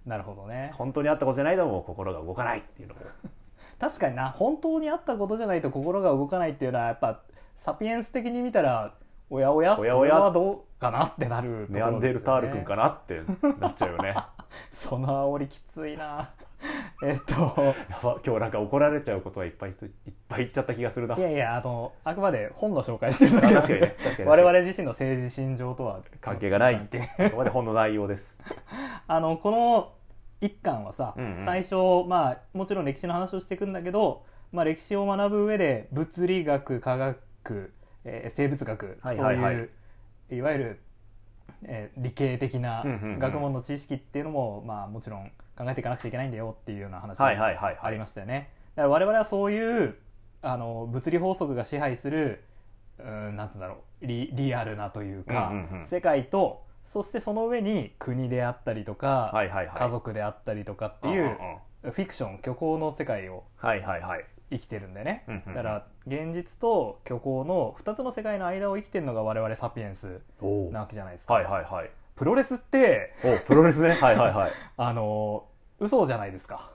ー。なるほどね。本当にあったことじゃないともう心が動かないっていうのも 確かにな。本当にあったことじゃないと心が動かないっていうのはやっぱサピエンス的に見たらおやおやおやおや。それはどうかなってなるところですよね。ネアンデルタール君かなってなっちゃうよね。やその煽りきついな えっとば 今日なんか怒られちゃうことはいっぱいいっぱい言っちゃった気がするな。いやいやあのあくまで本の紹介してるだけ確かにね確かに我々自身の政治信条とは関係がない。こまで本の内容です。あのこの一巻はさ、うんうん。最初まあもちろん歴史の話をしていくんだけど、まあ、歴史を学ぶ上で物理学科学、えー生物学、はいはいはい。そういういわゆる、えー理系的な学問の知識っていうのも、まあ、もちろん考えていかなくちゃいけないんだよっていうような話はいがありましたよね。だから我々はそういうあの物理法則が支配するうんなんつうんだろうリリアルなというか、世界とそしてその上に国であったりとか、家族であったりとかっていうフィクション虚構の世界をはいはいはい生きてるんでね、うんうんうん。だから現実と虚構の2つの世界の間を生きてるのが我々サピエンスおなわけじゃないですか、はいはいはい。プロレスっておプロレスね。はいはいはい。あの嘘じゃないですか。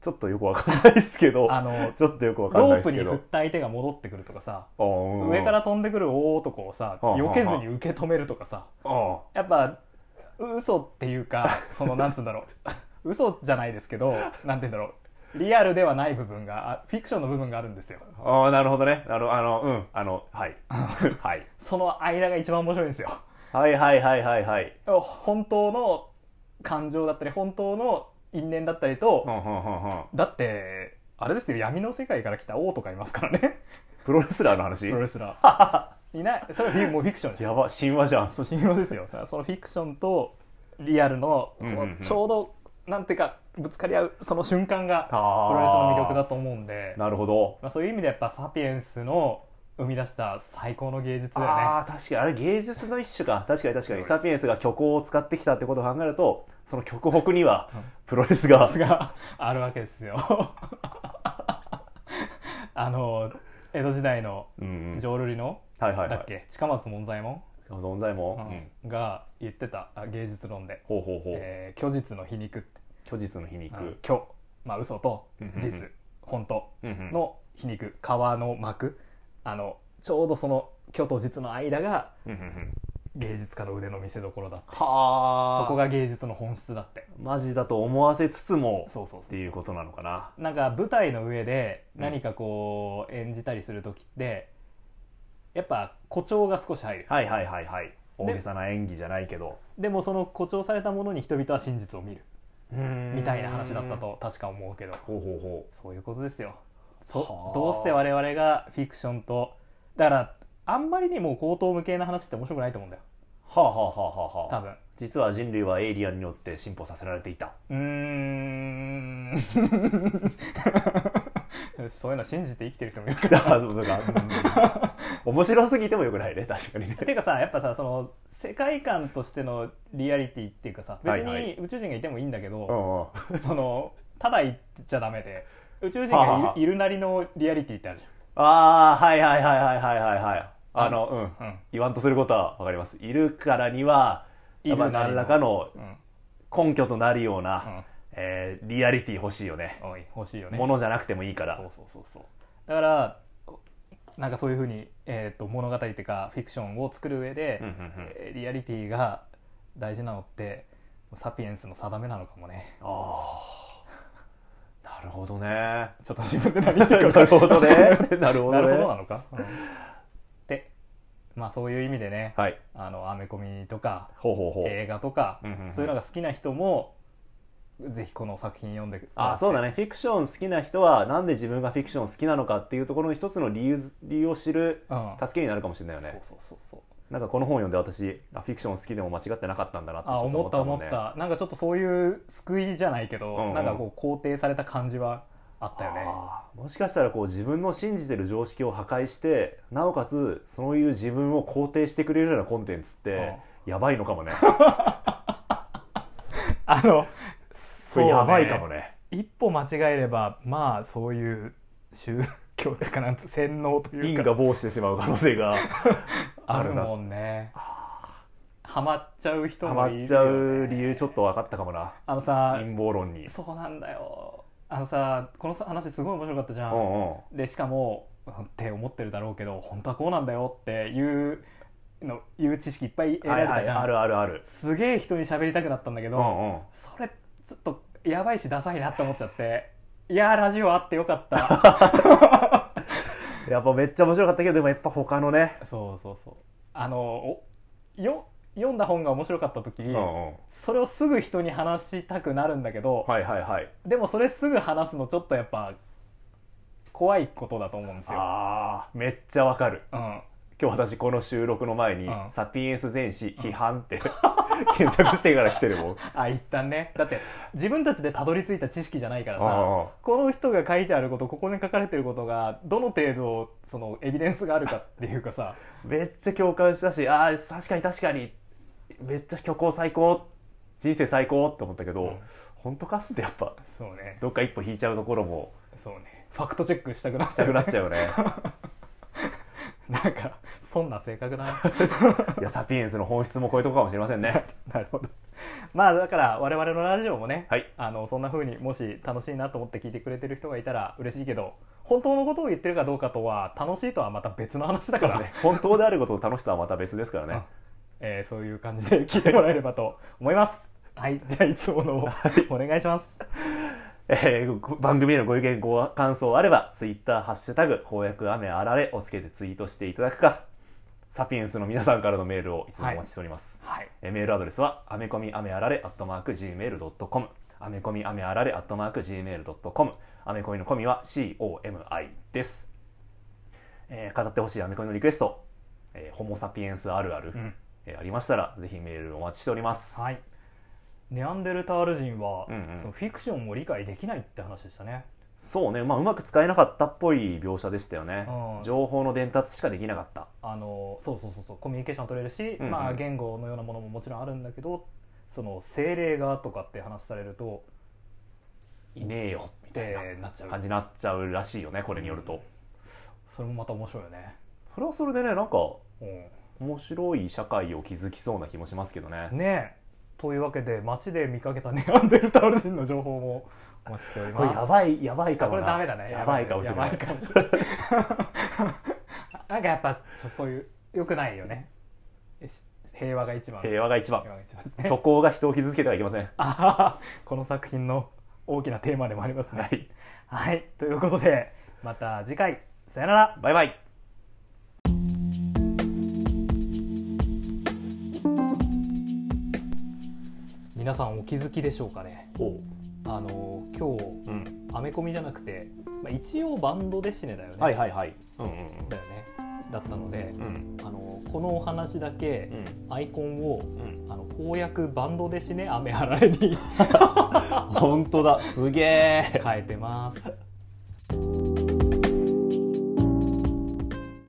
ちょっとよくわかんないですけど。あのちょっとよくわかんロープないですけど。に振った相手が戻ってくるとかさうんうん。上から飛んでくる大男をさうん避けずに受け止めるとかさあ。やっぱ嘘っていうかそのなんつうんだろう。嘘じゃないですけどなんて言うんだろうリアルではない部分があフィクションの部分があるんですよ。ーあーなるほどね。あのあのうん。あのはい。はい。その間が一番面白いんですよ。はいはいはいはいはい。本当の感情だったり本当の因縁だったりと、だってあれですよ。闇の世界から来た王とかいますからね。プロレスラーの話？プロレスラー。いない。それはもうフィクションやば神話じゃん。そう神話ですよ。そのフィクションとリアルのこうんうんうん。うちょうどなんていうかぶつかり合うその瞬間がプロレスの魅力だと思うんで、なるほど。まあ、そういう意味でやっぱサピエンスの生み出した最高の芸術だよね。ああ確かに。あれ芸術の一種か。確かに確かに。サピエンスが虚構を使ってきたってことを考えるとその極北にはプロレスががあるわけですよ。あの江戸時代のうんうん。浄瑠璃の、はいはいはい。だっけ？近松門左衛門、存在も、うんうん。が言ってたあ芸術論で。ほうほうほう、えー虚実の皮肉って虚実の皮肉、虚。まあ嘘と実本当の皮肉皮の膜。あのちょうどその虚と実の間が芸術家の腕の見せ所だってはあ。そこが芸術の本質だって。マジだと思わせつつもそうそうそうっていうことなのかな。なんか舞台の上で何かこう演じたりする時ってやっぱ誇張が少し入る。はいはいはいはい。大げさな演技じゃないけど。でもその誇張されたものに人々は真実を見るみみたいな話だったと確か思うけど。ほうほうほそういうことですよ。はそあ。どうして我々がフィクションとだからあんまりにも口頭無形な話って面白くないと思うんだよ。はあはあはあはあ。多分。実は人類はエイリアンによって進歩させられていた。うーん そういうの信じて生きてる人もいるからあそうそうか、うん。面白すぎてもよくないね。確かにね。ていうかさやっぱさその世界観としてのリアリティっていうかさ別はいはい。に宇宙人がいてもいいんだけうど、んうん。そのただ言っちゃダメで。宇宙人がいるなりのリアリティってあるじああはいはいはいはいはいはいはい。あのうん。ゃん、うん。言わんとすることはわかります。いるからにはい何らかのうん。根拠となるような、うんえーリアリティ欲しいよね。欲しいよね。ものじゃなくてもいいから。そうそうそうそう。だからなんかそういうふうに、えー、と物語っていうかフィクションを作る上で、うんうんうん。えーリアリティが大事なのってサピエンスの定めなのかもね。ああなるほどね。ちょっと自分で何言ってるなかるほどね。なるほなどね。るほどなのか、うん。でまあそういう意味でね、はい。あのアメコミとかほうほうほう。映画とか、うんうんうん。そういうのが好きな人もぜひこの作品読んであそうだね。フィクション好きな人はなんで自分がフィクション好きなのかっていうところの一つの理由理由を知るうん。助けになるかもしれないよね。そうそうそう。そうなんかこの本読んで私あフィクション好きでも間違ってなかったんだなってちょっとあ思った思った。なんかちょっとそういう救いじゃないけど、うん。うんなんかこう肯定された感じはあったよね。もしかしたらこう自分の信じてる常識を破壊してなおかつそういう自分を肯定してくれるようなコンテンツってやばいのかもね。あのそれやばいかもね。一歩間違えればまあそういう宗教というかなんつ洗脳というか。因果防止してしまう可能性が あるな。あるもんね。ハマっちゃう人ハマもいるよ、ね、っちゃう理由ちょっと分かったかもな。あのさ陰謀論に。そうなんだよ。あのさこの話すごい面白かったじゃん、うんうん。でしかもって思ってるだろうけど本当はこうなんだよっていうのいう知識いっぱい得らはいはいれたじゃん、あるあるある。すげえ人に喋りたくなったんだけど、うんうん。それちょっとやばいしダサいなって思っちゃって。いやーラジオあってよかった。やっぱめっちゃ面白かったけどでもやっぱ他のね。そうそうそう。あのおよ読んだ本が面白かった時、うんうん。それをすぐ人に話したくなるんだけど、はいはいはい。でもそれすぐ話すのちょっとやっぱ怖いことだと思うんですよ。あーめっちゃわかる。うん、今日私この収録の前にうん「サピエンス全史批判」って 検索してから来てるもん。あ一旦ね。だって自分たちでたどり着いた知識じゃないからさこの人が書いてあることここに書かれてることがどの程度そのエビデンスがあるかっていうかさ。めっちゃ共感したしああ確かに確かに。めっちゃ虚構最高。人生最高って思ったけど、うん。本当かってやっぱそうね。どっか一歩引いちゃうところもそうね。ファクトチェックしたくなっしたくなっちゃゃうよね。う なんかそんな性格だな。いやサピエンスの本質もこういうとこかもしれませんね。なるほど。まあだから我々のラジオもね、はい。あのそんな風にもし楽しいなと思って聞いてくれてる人がいたら嬉しいけど本当のことを言ってるかどうかとは楽しいとはまた別の話だから、ね。本当であることと楽しさはまた別ですからね。えーそういう感じで聞いてもらえればと思います。はい。じゃあいつものをお願いしますえーご番組へのご意見ご感想あればツイッターハッシュタグ公約雨あられをつけてツイートしていただくかサピエンスの皆さんからのメールをいつもお待ちしております、はい。えーメールアドレスはアメコミアメあられアットマーク Gmail.com アメコミアメあられアットマーク Gmail.com アメコミのコミは COMI です、えー語ってほしいアメコミのリクエスト、えーホモ・サピエンスあるある、うん。えーありましたらぜひメールお待ちしております、はいネアンデルタール人は、うんうん。そのフィクションを理解できないって話でしたね。そうね、まあ、うまく使えなかったっぽい描写でしたよね。うん。情報の伝達しかできなかった。あのそうそうそうそう。コミュニケーション取れるし、うんうん。まあ、言語のようなものももちろんあるんだけどその精霊がとかって話されるといねえよみたいなってなっちゃう感じになっちゃうらしいよねこれによると、それもまた面白いよね、それはそれでねなんかう面白い社会を築きそうな気もしますけどね。ん、ねえというわけで街で見かけたネアンデルタール人の情報もお待ちしておりこれますやばいやばいかもな。れダメだねやばい。かもしれない。やばいかもしれない。なんかやっぱそそういうよくないよね。平和が一番。平和が一番。虚構が人を傷つけてはいけません。この作品の大きなテーマでもありますね。はい。はい、ということでまた次回。さよなら。バイバイ皆さんお気づきでしょうかね。あの今日うん。アメコミじゃなくて、まあ、一応バンドデシネだよね。はいはいはい。うんうんだよね。だったのでう、ん。あのこのお話だけうん。アイコンをうん。あの翻訳バンドデシネ雨あられに。本当だ。すげえ。変えてます。